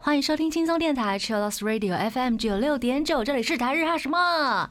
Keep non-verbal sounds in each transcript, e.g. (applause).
欢迎收听轻松电台 Chillus Radio FM 九六点九，这里是台日哈什么？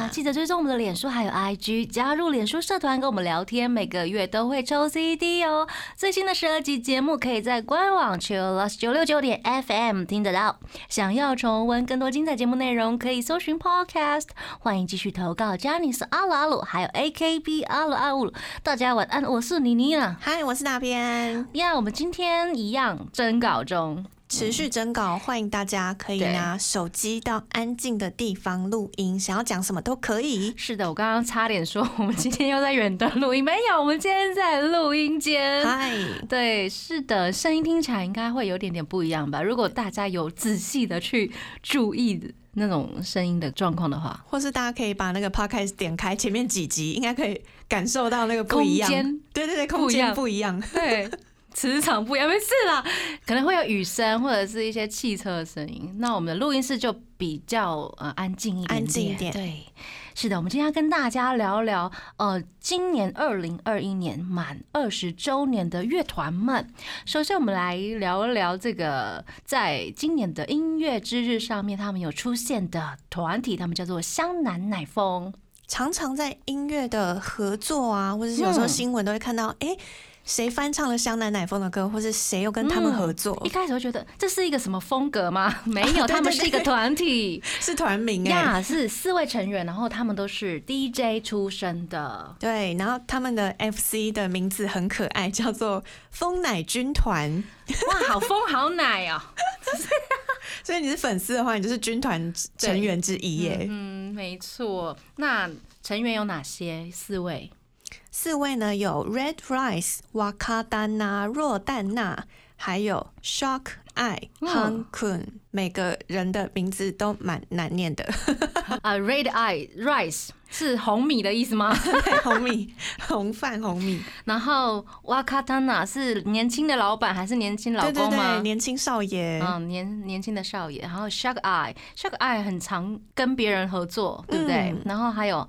哈，记得追踪我们的脸书还有 IG，加入脸书社团跟我们聊天，每个月都会抽 CD 哦。最新的十二集节目可以在官网 Chillus 九六九点 FM 听得到。想要重温更多精彩节目内容，可以搜寻 Podcast。欢迎继续投稿 j a n i c e 阿鲁阿鲁，还有 AKB 阿鲁阿鲁。大家晚安，我是妮妮啊。嗨，我是那边。呀，我们今天一样征稿中。持续征稿，欢迎大家可以拿手机到安静的地方录音，想要讲什么都可以。是的，我刚刚差点说我们今天又在远端录音，没有，我们今天在录音间。嗨，对，是的，声音听起来应该会有点点不一样吧？如果大家有仔细的去注意那种声音的状况的话，或是大家可以把那个 podcast 点开前面几集，应该可以感受到那个不一样。对对对，空间不一样。对。(laughs) 磁场不一样，没事啦，可能会有雨声或者是一些汽车的声音。那我们的录音室就比较呃安静一点，安静一点。对，是的，我们今天要跟大家聊聊呃，今年二零二一年满二十周年的乐团们。首先，我们来聊一聊这个在今年的音乐之日上面，他们有出现的团体，他们叫做湘南奶风。常常在音乐的合作啊，或者是有时候新闻都会看到，哎。谁翻唱了香奶奶风的歌，或是谁又跟他们合作？一开始会觉得这是一个什么风格吗？(laughs) 没有，他们是一个团体，是团名哎，呀，是四位成员，然后他们都是 DJ 出身的。对，然后他们的 FC 的名字很可爱，叫做风奶军团。哇，好风好奶哦！(laughs) 所以你是粉丝的话，你就是军团成员之一耶。嗯，没错。那成员有哪些？四位。四位呢有 Red Rice、瓦卡丹娜、若丹娜，还有 Shock Eye、Han Kun，每个人的名字都蛮难念的。(laughs) 啊，Red Eye Rice 是红米的意思吗？(laughs) 红米，红饭，红米。然后瓦卡丹娜是年轻的老板还是年轻老公吗？年轻少爷。嗯，年年轻的少爷。然后 Shock Eye，Shock Eye 很常跟别人合作，对不对？然后还有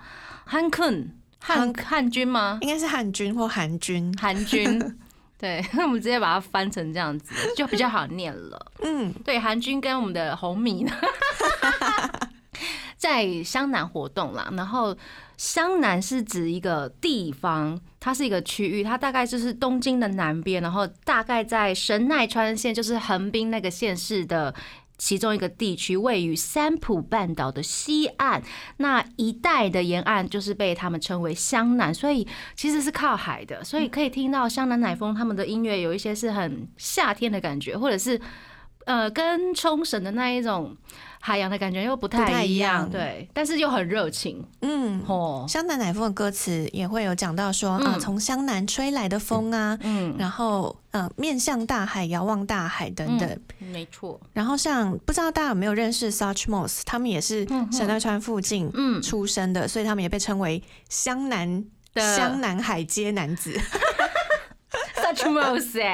Han Kun。汉汉军吗？应该是汉军或韩军。韩军，(laughs) 对，(laughs) 我们直接把它翻成这样子，就比较好念了。嗯，对，韩军跟我们的红米呢，(laughs) 在湘南活动啦。然后湘南是指一个地方，它是一个区域，它大概就是东京的南边，然后大概在神奈川县，就是横滨那个县市的。其中一个地区位于三浦半岛的西岸，那一带的沿岸就是被他们称为湘南，所以其实是靠海的，所以可以听到湘南乃风他们的音乐有一些是很夏天的感觉，或者是呃跟冲绳的那一种。海洋的感觉又不太一样，对，但是又很热情。嗯，哦，湘南乃风的歌词也会有讲到说啊，从湘南吹来的风啊，嗯，然后嗯，面向大海，遥望大海等等，没错。然后像不知道大家有没有认识 Such Moss，他们也是神奈川附近出生的，所以他们也被称为湘南湘南海街男子。(laughs)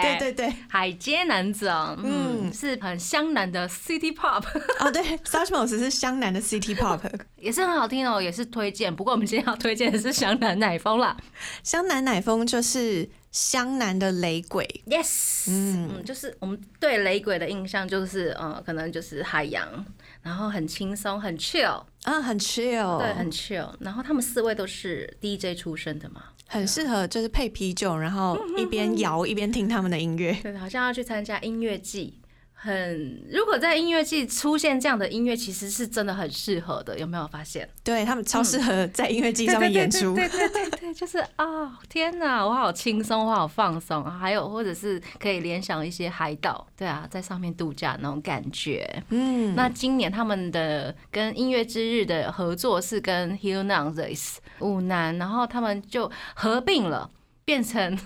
对对对，海街男子哦，嗯，是很湘南的 City Pop 哦，对 s u c h m o s 是湘南的 City Pop，也是很好听哦，也是推荐。不过我们今天要推荐的是湘南奶风啦，湘南奶风就是湘南的雷鬼，Yes，嗯，就是我们对雷鬼的印象就是呃，可能就是海洋，然后很轻松，很 chill，啊，很 chill，对，很 chill。然后他们四位都是 DJ 出身的嘛。很适合，就是配啤酒，然后一边摇一边听他们的音乐。对，好像要去参加音乐季。很，如果在音乐季出现这样的音乐，其实是真的很适合的，有没有发现？对他们超适合在音乐季上面演出。对对对对，就是啊，天哪，我好轻松，我好放松。还有，或者是可以联想一些海岛，对啊，在上面度假那种感觉。嗯，那今年他们的跟音乐之日的合作是跟 Hill n a n This 五男，然后他们就合并了，变成。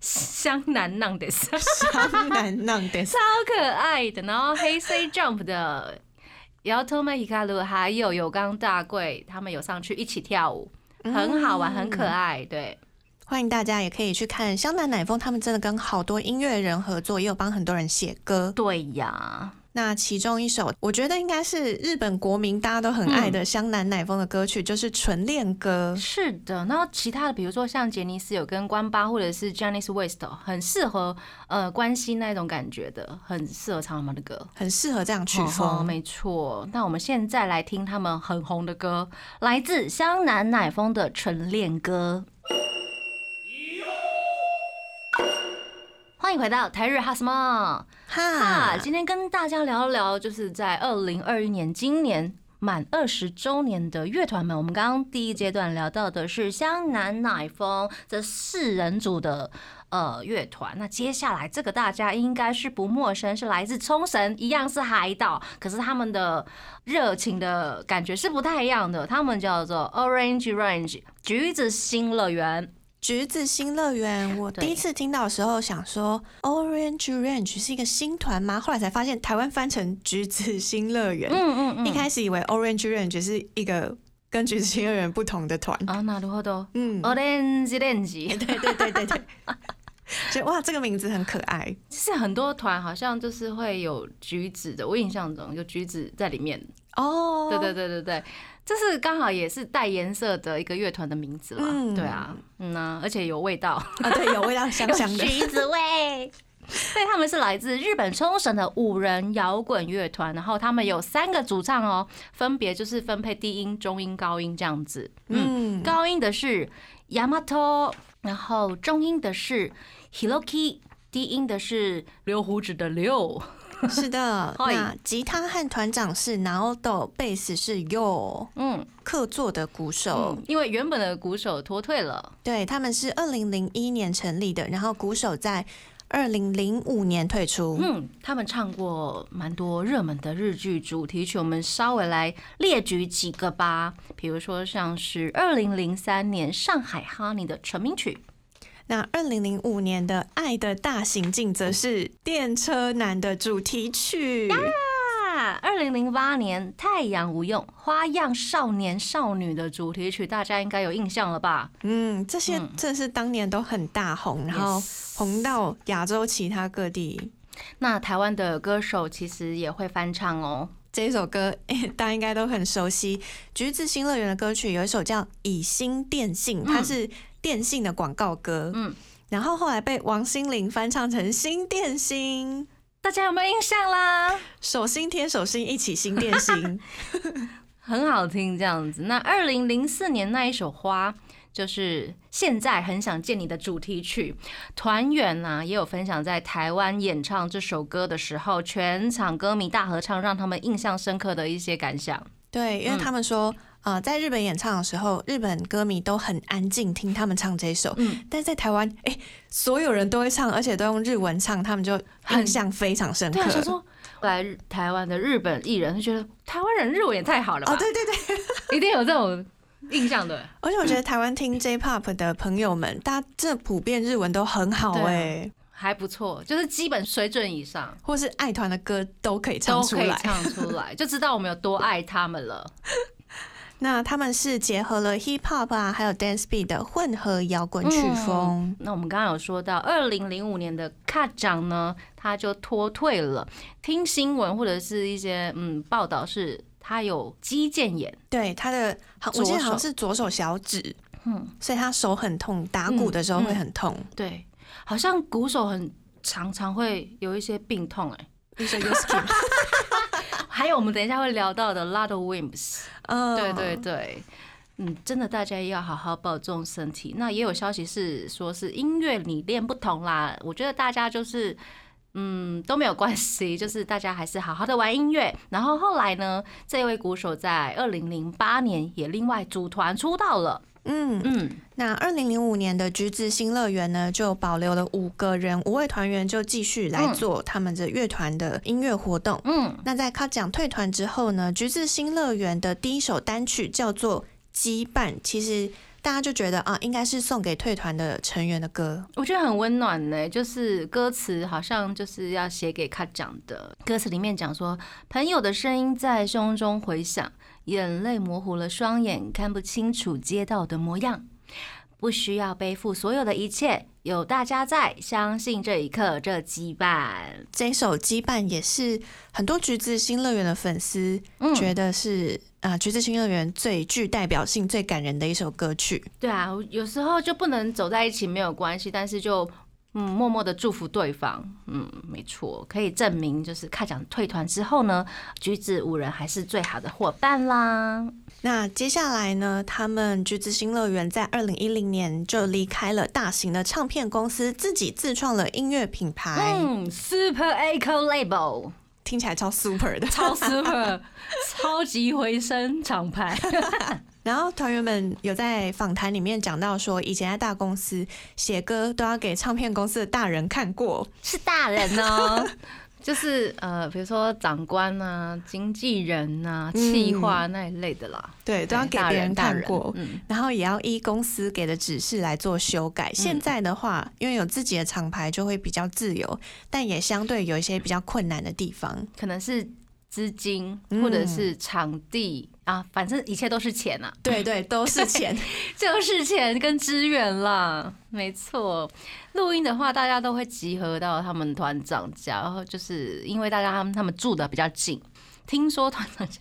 香南浪的，(laughs) 香南浪的，(laughs) 超可爱的。然后黑 C Jump 的，然后 Tomo Hikaru 还有有刚大贵，他们有上去一起跳舞，很好玩，很可爱。对，欢迎大家也可以去看香南奶风，他们真的跟好多音乐人合作，也有帮很多人写歌。对呀。那其中一首，我觉得应该是日本国民大家都很爱的湘南乃风的歌曲，就是《纯恋歌》。是的，然后其他的，比如说像杰尼斯有跟关八或者是 Janice West，很适合呃关心那种感觉的，很适合唱他们的歌，很适合这样曲风。没错，那我们现在来听他们很红的歌，来自湘南乃风的《纯恋歌》。欢迎回到台日哈什么哈？今天跟大家聊一聊，就是在二零二一年今年满二十周年的乐团们。我们刚刚第一阶段聊到的是湘南乃风这四人组的呃乐团，那接下来这个大家应该是不陌生，是来自冲绳，一样是海岛，可是他们的热情的感觉是不太一样的。他们叫做 Orange Range 橘子新乐园。橘子新乐园，(laughs) 我第一次听到的时候想说，Orange Range 是一个新团吗？后来才发现台湾翻成橘子新乐园。嗯嗯嗯。一开始以为 Orange Range 是一个跟橘子新乐园不同的团。啊，那如何都？嗯，Orange Range。(laughs) 对对对对对。(laughs) 觉得哇，这个名字很可爱。其实很多团好像就是会有橘子的，我印象中有橘子在里面。哦。对对对对对。这是刚好也是带颜色的一个乐团的名字了，对啊，嗯呐，而且有味道啊，对，有味道，(laughs) 香香的橘子味。对，他们是来自日本冲绳的五人摇滚乐团，然后他们有三个主唱哦，分别就是分配低音、中音、高音这样子。嗯，高音的是 Yamato，然后中音的是 Hiroki，低音的是留胡子的六。(laughs) 是的，那吉他和团长是 Naoto，贝斯是 Yo，嗯，客座的鼓手，因为原本的鼓手脱退了。对，他们是二零零一年成立的，然后鼓手在二零零五年退出。嗯，他们唱过蛮多热门的日剧主题曲，我们稍微来列举几个吧，比如说像是二零零三年上海哈尼的成名曲。那二零零五年的《爱的大行进》则是电车男的主题曲。二零零八年《太阳无用》花样少年少女的主题曲，大家应该有印象了吧？嗯，这些正是当年都很大红，然后红到亚洲其他各地。那台湾的歌手其实也会翻唱哦。这一首歌 (laughs) 大家应该都很熟悉，《橘子新乐园》的歌曲有一首叫《以心电信》，它是。电信的广告歌，嗯，然后后来被王心凌翻唱成《新电心》，大家有没有印象啦？手心贴手心，一起新电心，(laughs) 很好听这样子。那二零零四年那一首《花》，就是现在很想见你的主题曲。团员呢也有分享，在台湾演唱这首歌的时候，全场歌迷大合唱，让他们印象深刻的一些感想。对，因为他们说。啊，在日本演唱的时候，日本歌迷都很安静听他们唱这首。嗯，但在台湾，哎，所有人都会唱，而且都用日文唱，他们就印象非常深刻。对，说来台湾的日本艺人就觉得台湾人日文也太好了吧？哦，对对对，(laughs) 一定有这种印象的。而且我觉得台湾听 J-Pop 的朋友们，大家这普遍日文都很好哎，还不错，就是基本水准以上，或是爱团的歌都可以唱出来，唱出来就知道我们有多爱他们了。(laughs) 那他们是结合了 hip hop 啊，还有 dance beat 的混合摇滚曲风。那我们刚刚有说到，二零零五年的卡奖呢，他就脱退了。听新闻或者是一些嗯报道，是他有肌腱炎，对他的，我记得好像是左手小指，嗯，所以他手很痛，打鼓的时候会很痛。对，好像鼓手很常常会有一些病痛，哎。(laughs) 还有我们等一下会聊到的 Lot of Wimps，对对对，嗯，真的大家要好好保重身体。那也有消息是说是音乐理念不同啦，我觉得大家就是嗯都没有关系，(laughs) 就是大家还是好好的玩音乐。然后后来呢，这位鼓手在二零零八年也另外组团出道了。嗯嗯，那二零零五年的橘子新乐园呢，就保留了五个人，五位团员就继续来做他们的乐团的音乐活动。嗯，那在卡奖退团之后呢，橘子新乐园的第一首单曲叫做《羁绊》，其实大家就觉得啊，应该是送给退团的成员的歌。我觉得很温暖呢，就是歌词好像就是要写给卡奖的。歌词里面讲说，朋友的声音在胸中回响。眼泪模糊了双眼，看不清楚街道的模样。不需要背负所有的一切，有大家在，相信这一刻，这羁绊。这首《羁绊》也是很多橘子新乐园的粉丝觉得是啊，橘子新乐园最具代表性、最感人的一首歌曲。对啊，有时候就不能走在一起没有关系，但是就。嗯，默默的祝福对方。嗯，没错，可以证明就是开奖退团之后呢，橘子五人还是最好的伙伴啦。那接下来呢，他们橘子新乐园在二零一零年就离开了大型的唱片公司，自己自创了音乐品牌。嗯，Super Echo Label，听起来超 super 的，超 super，(laughs) 超级回声厂牌。然后团员们有在访谈里面讲到说，以前在大公司写歌都要给唱片公司的大人看过，是大人哦，(laughs) 就是呃，比如说长官啊、经纪人啊、企划那一类的啦，对，都要给别人看过，嗯，然后也要依公司给的指示来做修改。现在的话，因为有自己的厂牌，就会比较自由，但也相对有一些比较困难的地方，可能是。资金或者是场地啊，反正一切都是钱啊。对对，都是 (laughs) 钱，就是钱跟资源啦。没错，录音的话，大家都会集合到他们团长家，然后就是因为大家他们他们住的比较近，听说团长家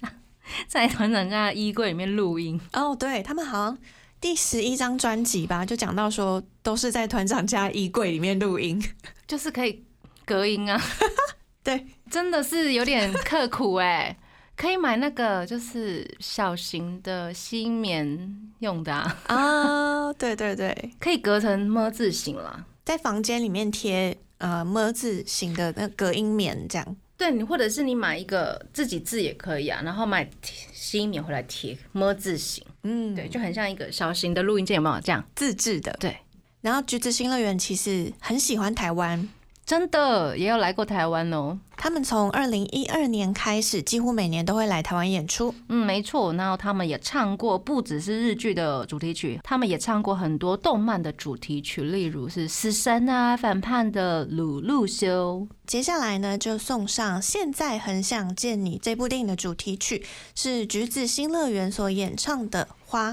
在团长家的衣柜里面录音。哦，对他们好像第十一张专辑吧，就讲到说都是在团长家衣柜里面录音，就是可以隔音啊。(laughs) 对，真的是有点刻苦哎，(laughs) 可以买那个就是小型的吸棉用的啊，啊对对对，可以隔成么字形了，在房间里面贴呃么字形的那隔音棉这样。对，你或者是你买一个自己字也可以啊，然后买吸音棉回来贴么字形，嗯，对，就很像一个小型的录音键，有没有？这样。自制的？对，然后橘子新乐园其实很喜欢台湾。真的也有来过台湾哦。他们从二零一二年开始，几乎每年都会来台湾演出。嗯，没错。然后他们也唱过不只是日剧的主题曲，他们也唱过很多动漫的主题曲，例如是死神啊、反叛的鲁路修。接下来呢，就送上《现在很想见你》这部电影的主题曲，是橘子新乐园所演唱的《花》。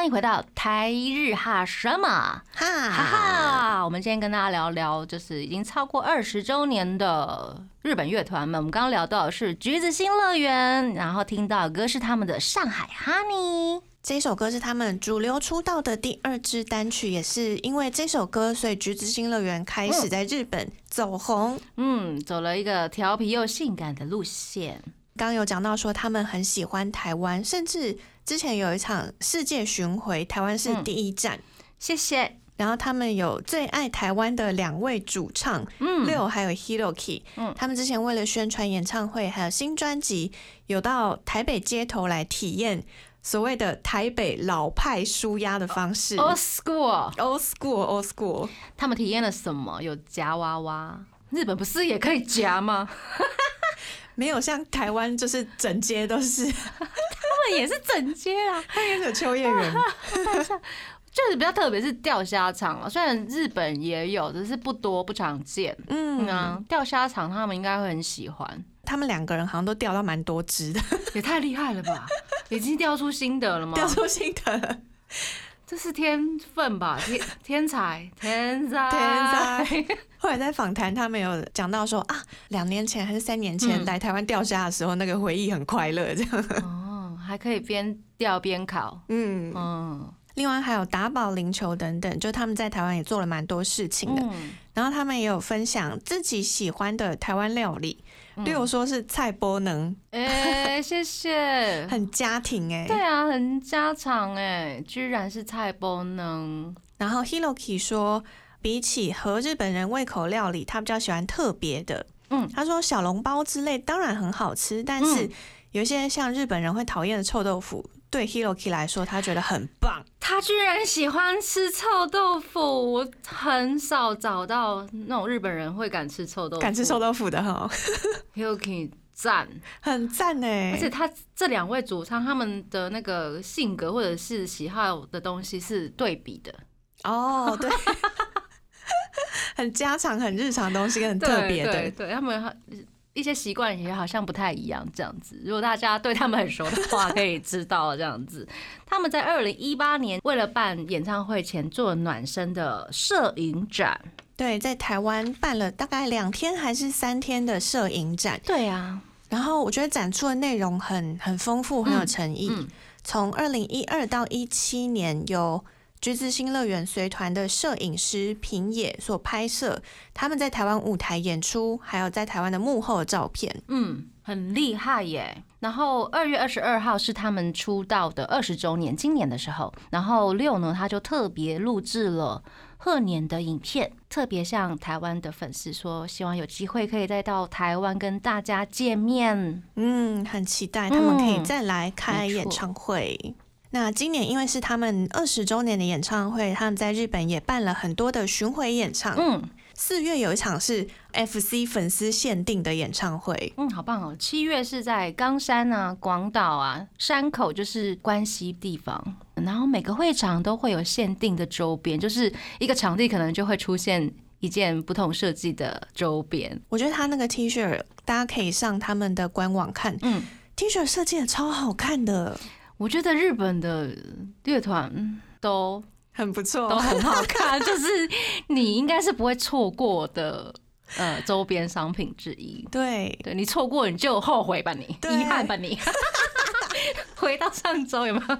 欢迎回到台日哈什么哈哈哈！我们今天跟大家聊聊，就是已经超过二十周年的日本乐团们。我们刚刚聊到的是橘子新乐园，然后听到的歌是他们的《上海 Honey》。这首歌是他们主流出道的第二支单曲，也是因为这首歌，所以橘子新乐园开始在日本走红。嗯，走了一个调皮又性感的路线。刚有讲到说他们很喜欢台湾，甚至之前有一场世界巡回，台湾是第一站。谢谢。然后他们有最爱台湾的两位主唱，嗯，六还有 Hiroki，嗯，他们之前为了宣传演唱会还有新专辑，有到台北街头来体验所谓的台北老派舒压的方式。Old school，Old school，Old school。他们体验了什么？有夹娃娃？日本不是也可以夹吗？(laughs) 没有像台湾，就是整街都是，他们也是整街啊，他也是秋叶原，就是比较特别是钓虾场了。虽然日本也有，只是不多不常见。嗯啊，钓虾场他们应该会很喜欢。他们两个人好像都钓到蛮多只的，也太厉害了吧！已经钓出心得了吗？(laughs) 钓出心得了。这是天分吧，(laughs) 天天才，天才，天才。(laughs) 后来在访谈，他们有讲到说啊，两年前还是三年前来台湾钓虾的时候，那个回忆很快乐，这样。哦，还可以边钓边烤。嗯嗯。另外还有打保龄球等等，就他们在台湾也做了蛮多事情的。然后他们也有分享自己喜欢的台湾料理。例如说是菜波能，哎，谢谢，(laughs) 很家庭哎，对啊，很家常哎，居然是菜波能。然后 Hiroki 说，比起和日本人胃口料理，他比较喜欢特别的。嗯，他说小笼包之类当然很好吃，但是有些像日本人会讨厌的臭豆腐。对 Hiroki 来说，他觉得很棒。他居然喜欢吃臭豆腐，我很少找到那种日本人会敢吃臭豆腐、敢吃臭豆腐的哈。Hiroki 赞，很赞哎！而且他这两位主唱他们的那个性格或者是喜好的东西是对比的哦，对，(laughs) 很家常、很日常东西，跟很特别的。对他们一一些习惯也好像不太一样，这样子。如果大家对他们很熟的话，(laughs) 可以知道这样子。他们在二零一八年为了办演唱会前做暖身的摄影展，对，在台湾办了大概两天还是三天的摄影展。对啊，然后我觉得展出的内容很很丰富，很有诚意。从二零一二到一七年有。橘子新乐园随团的摄影师平野所拍摄他们在台湾舞台演出，还有在台湾的幕后的照片，嗯，很厉害耶。然后二月二十二号是他们出道的二十周年，今年的时候，然后六呢他就特别录制了贺年的影片，特别向台湾的粉丝说，希望有机会可以再到台湾跟大家见面，嗯，很期待他们可以再来开演唱会。那今年因为是他们二十周年的演唱会，他们在日本也办了很多的巡回演唱。嗯，四月有一场是 FC 粉丝限定的演唱会。嗯，好棒哦！七月是在冈山啊、广岛啊、山口，就是关西地方。然后每个会场都会有限定的周边，就是一个场地可能就会出现一件不同设计的周边。我觉得他那个 T 恤，大家可以上他们的官网看。嗯，T 恤设计的超好看的。我觉得日本的乐团都很不错，都很好 (laughs) 看，就是你应该是不会错过的呃周边商品之一。对，对你错过你就后悔吧，你遗憾吧，你 (laughs) 回到上周有没有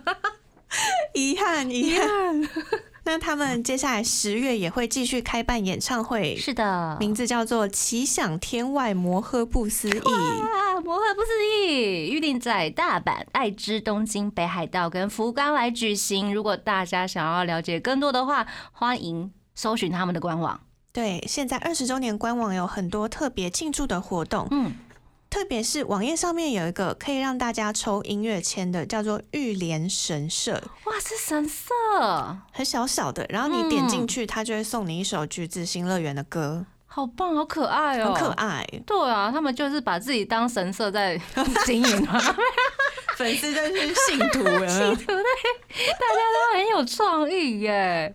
(laughs) 遗憾？遗憾。那他们接下来十月也会继续开办演唱会，是的，名字叫做《奇想天外摩诃不思议》。摩诃不思议，预定在大阪、爱知、东京、北海道跟福冈来举行。如果大家想要了解更多的话，欢迎搜寻他们的官网。对，现在二十周年官网有很多特别庆祝的活动。嗯。特别是网页上面有一个可以让大家抽音乐签的，叫做玉莲神社。哇，是神社，很小小的。然后你点进去，它就会送你一首《橘子新乐园》的歌。好棒，好可爱哦，很可爱。对啊，他们就是把自己当神社在 (laughs) 经营嘛。粉丝真是信徒，(laughs) 信徒对，大家都很有创意耶，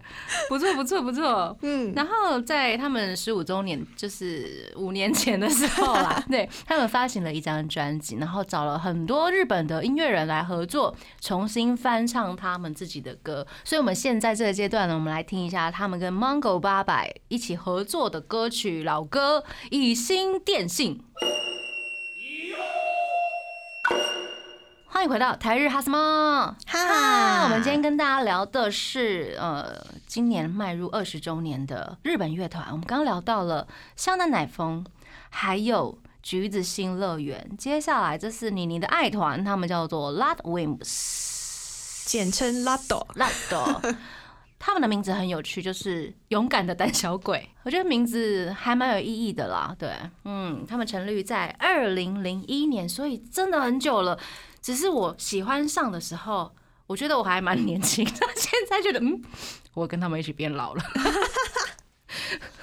不错不错不错，嗯。然后在他们十五周年，就是五年前的时候啦，(laughs) 对他们发行了一张专辑，然后找了很多日本的音乐人来合作，重新翻唱他们自己的歌。所以，我们现在这个阶段呢，我们来听一下他们跟 Mango 八百一起合作的歌曲老歌《以心电信》。欢迎回到台日哈什么哈？我们今天跟大家聊的是呃，今年迈入二十周年的日本乐团。我们刚刚聊到了香奈奶风，还有橘子新乐园。接下来这是妮妮的爱团，他们叫做 Lad Wimps，简称 Lado Lado。他们的名字很有趣，就是勇敢的胆小鬼。(laughs) 我觉得名字还蛮有意义的啦。对，嗯，他们成立在二零零一年，所以真的很久了。只是我喜欢上的时候，我觉得我还蛮年轻。现在觉得，嗯，我跟他们一起变老了。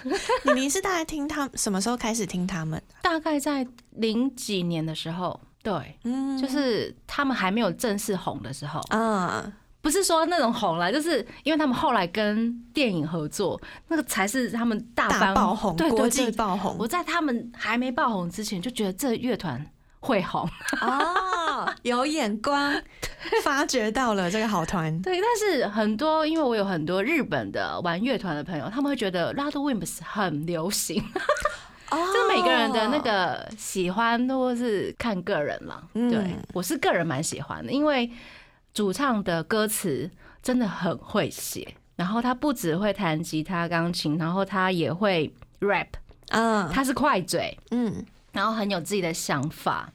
(laughs) 你你是大概听他什么时候开始听他们？(laughs) 大概在零几年的时候，对，嗯，就是他们还没有正式红的时候。嗯，不是说那种红了，就是因为他们后来跟电影合作，那个才是他们大爆红，对，国际爆红。我在他们还没爆红之前，就觉得这乐团。会红哦，(laughs) 有眼光，发掘到了这个好团。(laughs) 对，但是很多，因为我有很多日本的玩乐团的朋友，他们会觉得 Red Wimps 很流行。(laughs) 就是每个人的那个喜欢都是看个人了。对，我是个人蛮喜欢的，因为主唱的歌词真的很会写，然后他不只会弹吉他、钢琴，然后他也会 rap。嗯，他是快嘴。嗯。然后很有自己的想法，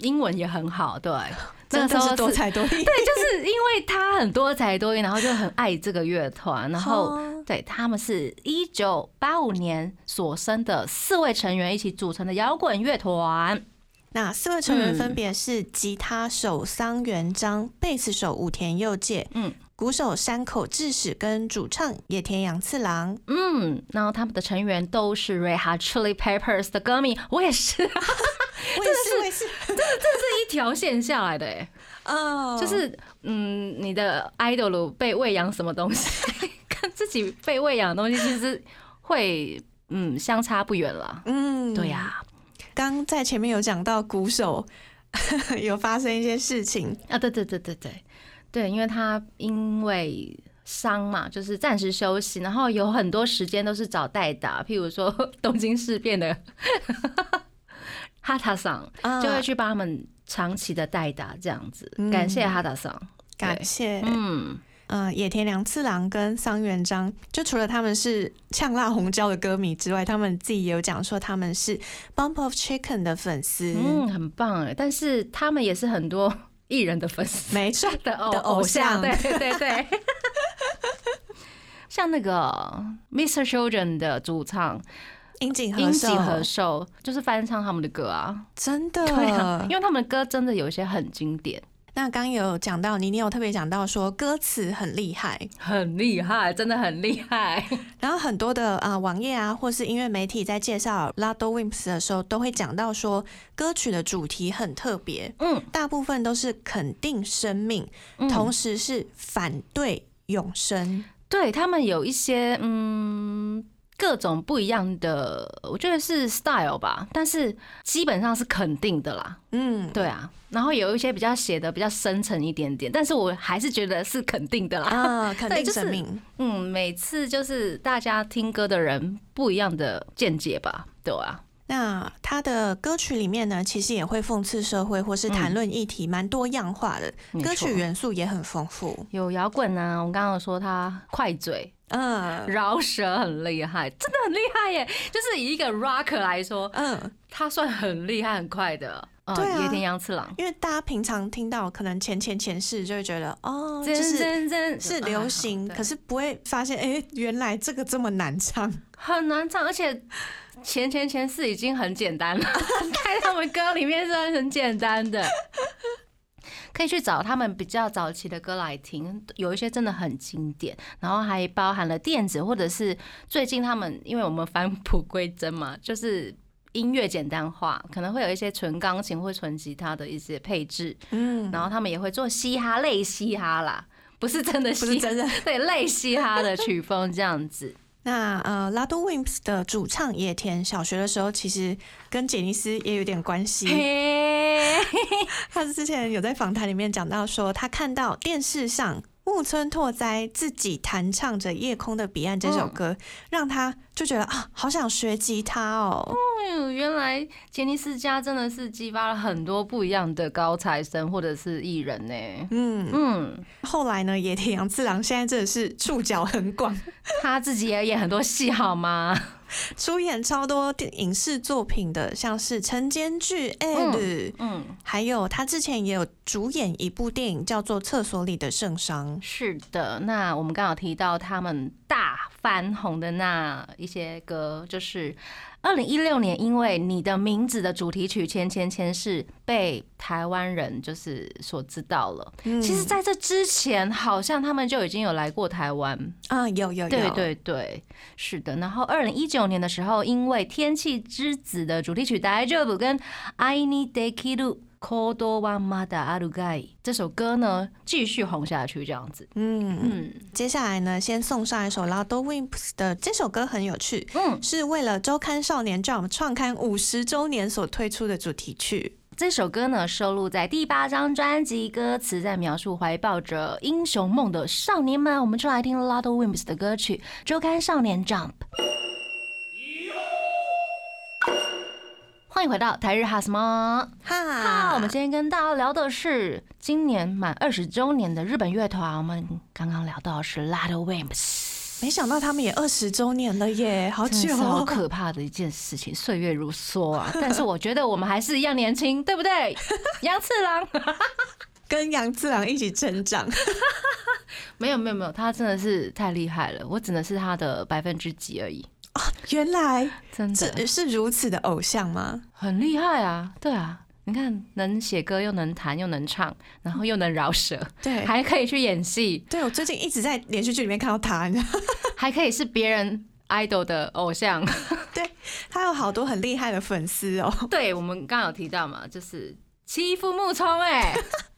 英文也很好，对，(laughs) 真的是多才多艺。对，就是因为他很多才多艺，然后就很爱这个乐团。然后，对他们是一九八五年所生的四位成员一起组成的摇滚乐团。那四位成员分别是吉他手桑原章、贝斯手武田佑介。嗯。鼓手山口智史跟主唱野田洋次郎，嗯，然后他们的成员都是 Red Hot Chili Peppers 的歌迷，我也是，(laughs) 我也是，(laughs) 这这是。一条线下来的哎，哦，就是嗯，你的 idol 被喂养什么东西，(laughs) 跟自己被喂养的东西其实会嗯相差不远了，嗯，对呀。刚在前面有讲到鼓手 (laughs) 有发生一些事情。啊，对对对对对。对，因为他因为伤嘛，就是暂时休息，然后有很多时间都是找代打，譬如说东京事变的哈塔桑，就会去帮他们长期的代打，这样子，感谢哈塔桑，感谢，嗯。嗯，野田良次郎跟桑原章，就除了他们是呛辣红椒的歌迷之外，他们自己也有讲说他们是 Bump of Chicken 的粉丝，嗯，很棒哎。但是他们也是很多艺人的粉丝，没错 (laughs) 的偶像，对对对。(laughs) 像那个 Mr. Children 的主唱樱井樱井和寿，就是翻唱他们的歌啊，真的，(laughs) 对啊，因为他们的歌真的有一些很经典。那刚有讲到，你你有特别讲到说歌词很厉害，很厉害，真的很厉害。(laughs) 然后很多的啊网页啊，或是音乐媒体在介绍 Lado Wimps 的时候，都会讲到说歌曲的主题很特别，嗯，大部分都是肯定生命，同时是反对永生。对他们有一些嗯。各种不一样的，我觉得是 style 吧，但是基本上是肯定的啦。嗯，对啊。然后有一些比较写的比较深沉一点点，但是我还是觉得是肯定的啦。啊，(laughs) 肯定生命。嗯，每次就是大家听歌的人不一样的见解吧，对啊。那他的歌曲里面呢，其实也会讽刺社会或是谈论议题，蛮多样化的。歌曲元素也很丰富，有摇滚啊，我们刚刚说他快嘴。嗯，饶舌很厉害，真的很厉害耶！就是以一个 rocker 来说，嗯，他算很厉害、很快的。对啊，野田洋次郎。因为大家平常听到可能前前前世就会觉得，哦，就是是流行，可是不会发现，哎，原来这个这么难唱，很难唱，而且前前前世已经很简单了，(laughs) 在他们歌里面是很简单的。可以去找他们比较早期的歌来听，有一些真的很经典，然后还包含了电子或者是最近他们，因为我们返璞归真嘛，就是音乐简单化，可能会有一些纯钢琴或纯吉他的一些配置，嗯，然后他们也会做嘻哈类嘻哈啦，不是真的，不是真的，对，类嘻哈的曲风这样子。那呃，Lado Wimps 的主唱野田，小学的时候其实跟杰尼斯也有点关系。(laughs) 他之前有在访谈里面讲到说，他看到电视上。木村拓哉自己弹唱着《夜空的彼岸》这首歌，让他就觉得啊，好想学吉他哦。哦，原来杰尼斯家真的是激发了很多不一样的高材生或者是艺人呢。嗯嗯。后来呢，野田洋次郎现在真的是触角很广，他自己也演很多戏，好吗？出演超多电影视作品的，像是晨间剧《L》，嗯，还有他之前也有主演一部电影叫做《厕所里的圣伤》。是的，那我们刚好提到他们大翻红的那一些歌，就是。二零一六年，因为你的名字的主题曲《千千千世》被台湾人就是所知道了。其实，在这之前，好像他们就已经有来过台湾啊，有有有，对对对，是的。然后二零一九年的时候，因为《天气之子》的主题曲《大丈夫》跟《I Need a k i l uコドワマダアルガイ这首歌呢，继续红下去，这样子。嗯嗯，接下来呢，先送上一首 Lado Wimps 的这首歌很有趣，嗯，是为了周刊少年 Jump 创刊五十周年所推出的主题曲。这首歌呢，收录在第八张专辑，歌词在描述怀抱着英雄梦的少年们。我们就来听 Lado Wimps 的歌曲《周刊少年 Jump》。 欢迎回到台日哈什么哈？我们今天跟大家聊的是今年满二十周年的日本乐团。我们刚刚聊到是 Lado Wimps，没想到他们也二十周年了耶，好久，好可怕的一件事情，岁月如梭啊！(laughs) 但是我觉得我们还是一样年轻，对不对？(laughs) 杨次郎跟杨次郎一起成长，(laughs) 没有没有没有，他真的是太厉害了，我只能是他的百分之几而已。原来真的是如此的偶像吗？很厉害啊！对啊，你看能写歌又能弹又能唱，然后又能饶舌，对，还可以去演戏。对我最近一直在连续剧里面看到他，(laughs) 还可以是别人 idol 的偶像。(laughs) 对他有好多很厉害的粉丝哦。对我们刚刚有提到嘛，就是欺负木聪哎，(laughs)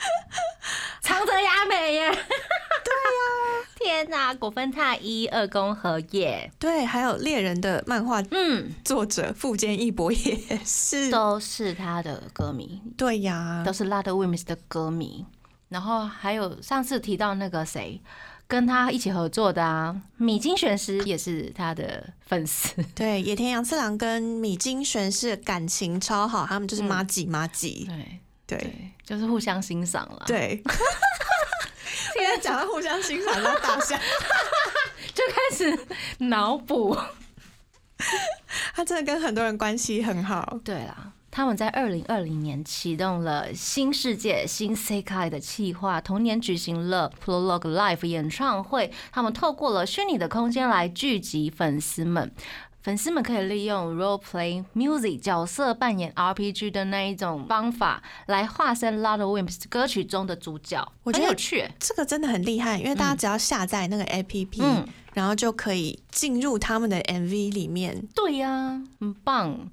(laughs) 长泽雅美耶。(laughs) 对呀。天哪，果分太一二宫和也，对，还有猎人的漫画嗯，作者富坚义博也是，都是他的歌迷，对呀都，是 Lot Wims 的歌迷。然后还有上次提到那个谁，跟他一起合作的啊，米津玄师也是他的粉丝。对，野田洋次郎跟米津玄师感情超好，他们就是嗯妈吉妈吉，对对对，就是互相欣赏了。，对。(laughs) 现在讲到互相欣赏，然后大笑，(laughs) 就开始脑补。他真的跟很多人关系很好。对啦，他们在二零二零年启动了新世界新 Sekai 的企划，同年举行了 Prologue Live 演唱会。他们透过了虚拟的空间来聚集粉丝们。粉丝们可以利用 role play music 角色扮演 RPG 的那一种方法，来化身 Lot of Wimps 歌曲中的主角，我觉得有趣。这个真的很厉害，因为大家只要下载那个 APP，、嗯，然后就可以进入他们的 MV 里面。对呀、很棒，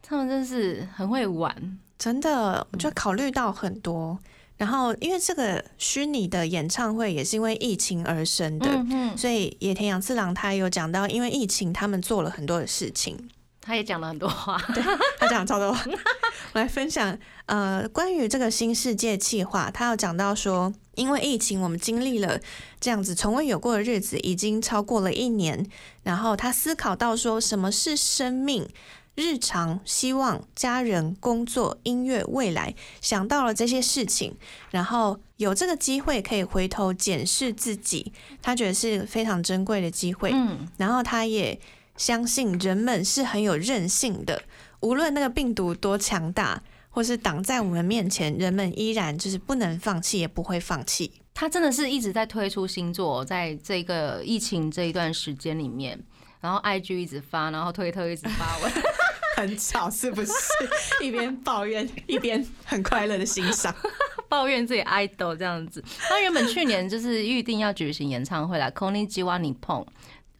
他们真是很会玩。真的，我就考虑到很多。然后，因为这个虚拟的演唱会也是因为疫情而生的，嗯，所以野田洋次郎他有讲到，因为疫情他们做了很多的事情。他也讲了很多话。他讲超多话，(laughs) 我来分享。呃，关于这个新世界计划，他有讲到说，因为疫情，我们经历了这样子从未有过的日子，已经超过了一年。然后他思考到说，什么是生命？日常、希望、家人、工作、音乐、未来，想到了这些事情，然后有这个机会可以回头检视自己，他觉得是非常珍贵的机会。嗯，然后他也相信人们是很有韧性的，无论那个病毒多强大，或是挡在我们面前，人们依然就是不能放弃，也不会放弃。他真的是一直在推出新作，在这个疫情这一段时间里面，然后 IG 一直发，然后推特一直发文，(laughs) 很吵是不是？一边抱怨一边很快乐的欣赏。(laughs) 抱怨自己 idol 这样子。他原本去年就是预定要举行演唱会啦 k o n i j i w a Nippon。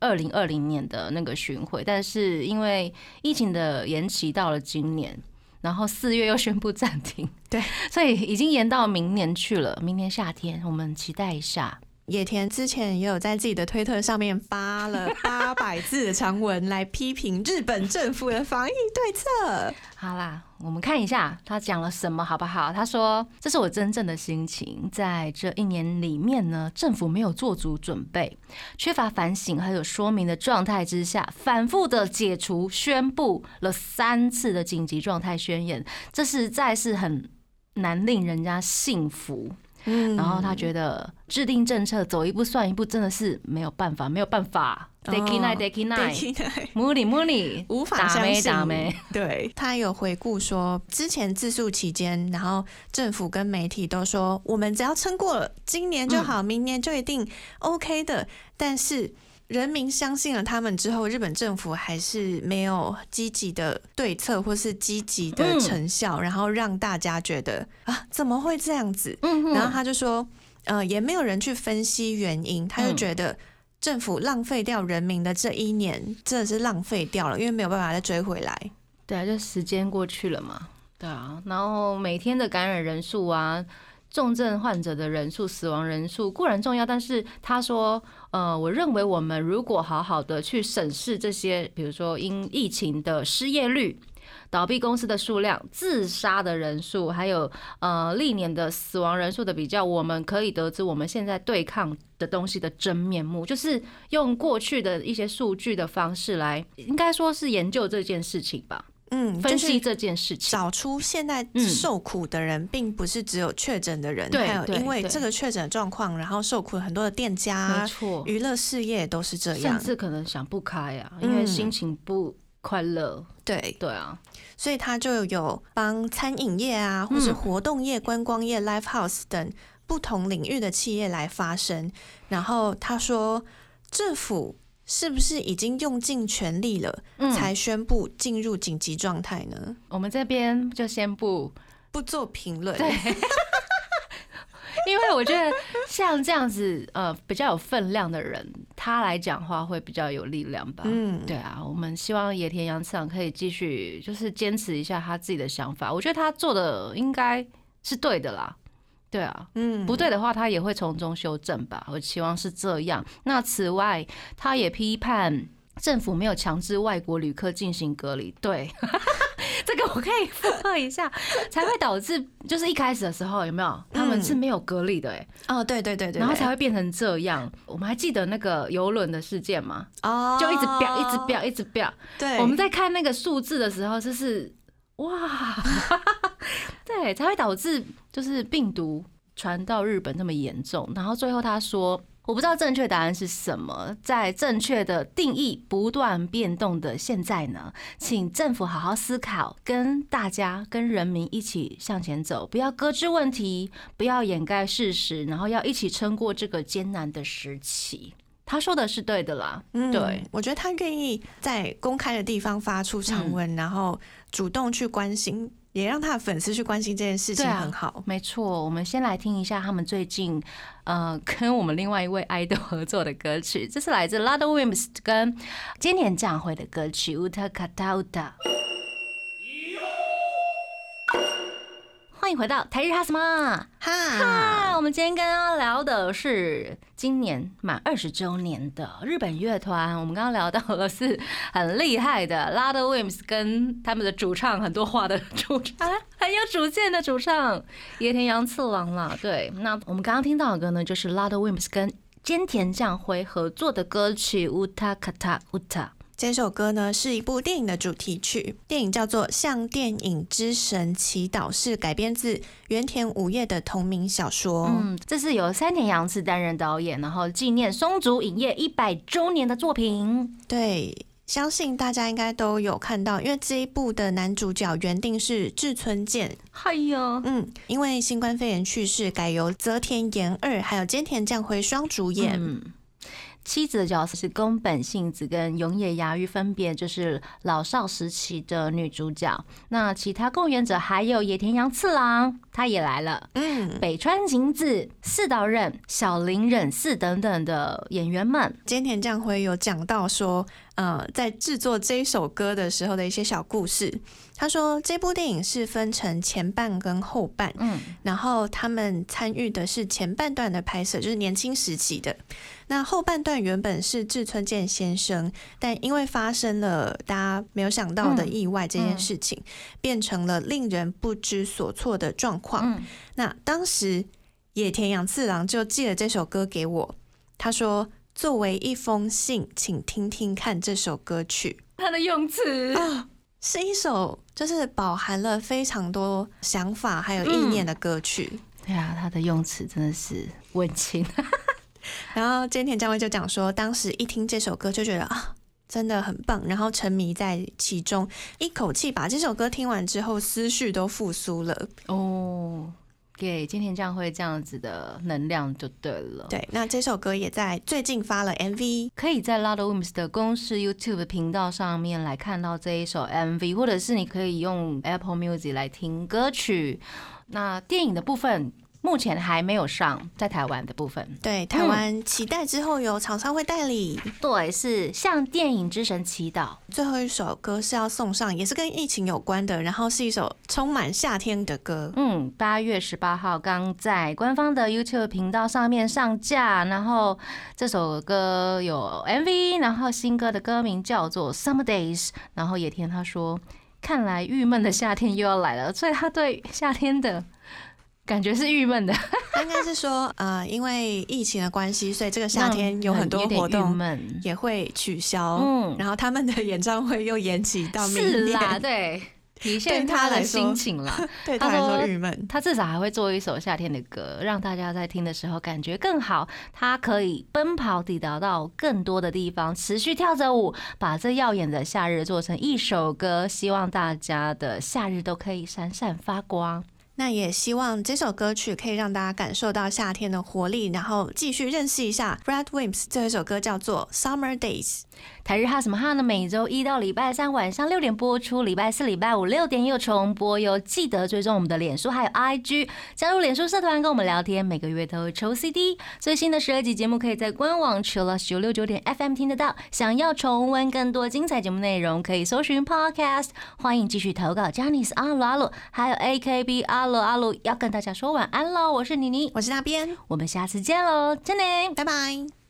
二零二零年的那个巡回，但是因为疫情的延期到了今年，然后四月又宣布暂停，对，所以已经延到明年去了。明年夏天，我们期待一下。野田之前也有在自己的推特上面发了 (laughs) 八百字的长文来批评日本政府的防疫对策。好啦，我们看一下他讲了什么，好不好？他说：“这是我真正的心情，在这一年里面呢，政府没有做足准备，缺乏反省还有说明的状态之下，反复的解除宣布了三次的紧急状态宣言，这实在是很难令人家信服。”嗯然后他觉得制定政策走一步算一步，真的是没没有办法，没有办法。哦 d a k i n i d a k i n i 对 m u n i m u n i 无法打相信，没打没。对他有回顾说，之前自述期间，然后政府跟媒体都说，我们只要撑过了今年就好，明年就一定 OK 的。但是人民相信了他们之后，日本政府还是没有积极的对策或是积极的嗯成效，然后让大家觉得啊，怎么会这样子？嗯然后他就说，呃，也没有人去分析原因，他就嗯觉得政府浪费掉人民的这一年，真的是浪费掉了，因为没有办法再追回来。对啊，就时间过去了嘛。对啊，然后每天的感染人数啊，重症患者的人数、死亡人数固然重要，但是他说，呃，我认为我们如果好好的去审视这些，比如说因疫情的失业率。倒闭公司的数量、自杀的人数，还有呃历年的死亡人数的比较，我们可以得知我们现在对抗的东西的真面目，就是用过去的一些数据的方式来，应该说是研究这件事情吧。嗯，分析这件事情。找出现在嗯受苦的人，并不是只有确诊的人，还有对对因为对这个确诊的状况，然后受苦很多的店家没、错，娱乐事业都是这甚样。至可能想不开啊，因为嗯心情不快乐。对，对啊，所以他就有帮餐饮业啊，或是嗯活动业、观光业、live house 等不同领域的企业来发声。然后他说，政府是不是已经用尽全力了，嗯，才宣布进入紧急状态呢？我们这边就先不，不做评论。对 (laughs) 因为我觉得像这样子呃比较有分量的人，他来讲话会比较有力量吧。嗯，对啊，我们希望野田洋次郎可以继续就是坚持一下他自己的想法，我觉得他做的应该是对的啦。对啊，嗯，不对的话，他也会从中修正吧。我期望是这样。那此外，他也批判政府没有强制外国旅客进行隔离。对，(laughs) 这个我可以附和一下，(laughs) 才会导致就是一开始的时候有没有他们是没有隔离的？哎，哦，对对对对，然后才会变成这样。我们还记得那个游轮的事件吗？哦，就一直飙，一直飙，一直飙。对，我们在看那个数字的时候，就是哇。(laughs) 对，才会导致就是病毒传到日本那么严重。然后最后他说：“我不知道正确答案是什么，在正确的定义不断变动的现在呢，请政府好好思考，跟大家、跟人民一起向前走，不要搁置问题，不要掩盖事实，然后要一起撑过这个艰难的时期。”他说的是对的啦。嗯，对，我觉得他愿意在公开的地方发出长文，然后主动去关心。也让他的粉丝去关心这件事情，很好。没错，我们先来听一下他们最近呃 (laughs) 跟我们另外一位 idol 合作的歌曲，这是来自 Lado Wims 跟今年将会的歌曲《Uta Kata Uta》。欢迎回到台日哈什么哈？我们今天跟大家聊的是今年满二十周年的日本乐团。我们刚刚聊到了是很厉害的 Lado Wims 跟他们的主唱很多话的主唱，很有主见的主唱野田洋次郎啦。对，那我们刚刚听到的歌呢，就是 Lado Wims 跟菅田将晖合作的歌曲《Uta Kata Uta》。这首歌呢是一部电影的主题曲，电影叫做《向电影之神祈祷》，是改编自原田武业的同名小说。嗯，这是由山田洋次担任导演，然后纪念松竹影业一百周年的作品。对，相信大家应该都有看到，因为这一部的男主角原定是志村健。嗨呀，嗯，因为新冠肺炎去世，改由泽田研二还有菅田将晖双主演。妻子的角色是宫本杏子跟永野芽郁，分别就是老少时期的女主角。那其他共演者还有野田洋次郎，他也来了。嗯，北川景子、四岛忍、小林忍四等等的演员们。菅田将晖有讲到说，呃，在制作这首歌的时候的一些小故事。他说，这部电影是分成前半跟后半，嗯，然后他们参与的是前半段的拍摄，就是年轻时期的。那后半段原本是志村健先生，但因为发生了大家没有想到的意外这件事情，变成了令人不知所措的状况。那当时野田洋次郎就寄了这首歌给我，他说：“作为一封信，请听听看这首歌曲。”他的用词啊。是一首就是饱含了非常多想法还有意念的歌曲。对啊，他的用词真的是温情。(laughs) 然后菅田将晖就讲说，当时一听这首歌就觉得啊，真的很棒，然后沉迷在其中，一口气把这首歌听完之后，思绪都复苏了。哦。给今天这样会这样子的能量就对了。对，那这首歌也在最近发了 MV，可以在 Loud Wims 的公式 YouTube 频道上面来看到这一首 MV，或者是你可以用 Apple Music 来听歌曲。那电影的部分。目前还没有上在台湾的部分，对台湾期待之后有厂商会代理，对，是向电影之神祈祷。最后一首歌是要送上，也是跟疫情有关的，然后是一首充满夏天的歌。嗯，八月十八号刚在官方的 YouTube 频道上面上架，然后这首歌有 MV，然后新歌的歌名叫做 Summer Days。然后野田他说，看来郁闷的夏天又要来了，所以他对夏天的。感觉是郁闷的，应该是说，呃，因为疫情的关系，所以这个夏天有很多活动也会取消，嗯，然后他们的演唱会又延期到明年，对，体现他的心情了。(laughs) 对他来说郁闷，他至少还会做一首夏天的歌，让大家在听的时候感觉更好。他可以奔跑抵达到更多的地方，持续跳着舞，把这耀眼的夏日做成一首歌，希望大家的夏日都可以闪闪发光。那也希望这首歌曲可以让大家感受到夏天的活力，然后继续认识一下 Brad Wims。这首歌叫做《Summer Days》。台日哈什么哈呢？每周一到礼拜三晚上六点播出，礼拜四、礼拜五六点又重播哟。记得追踪我们的脸书还有 IG，加入脸书社团跟我们聊天。每个月都会抽 CD，最新的十二集节目可以在官网 c h i l l 九六九点 FM 听得到。想要重温更多精彩节目内容，可以搜寻 Podcast。欢迎继续投稿 j a n i c e 阿鲁阿鲁，还有 AKB 阿。鲁，阿鲁要跟大家说晚安喽。我是妮妮，我是那边，我们下次见喽，真的，拜拜。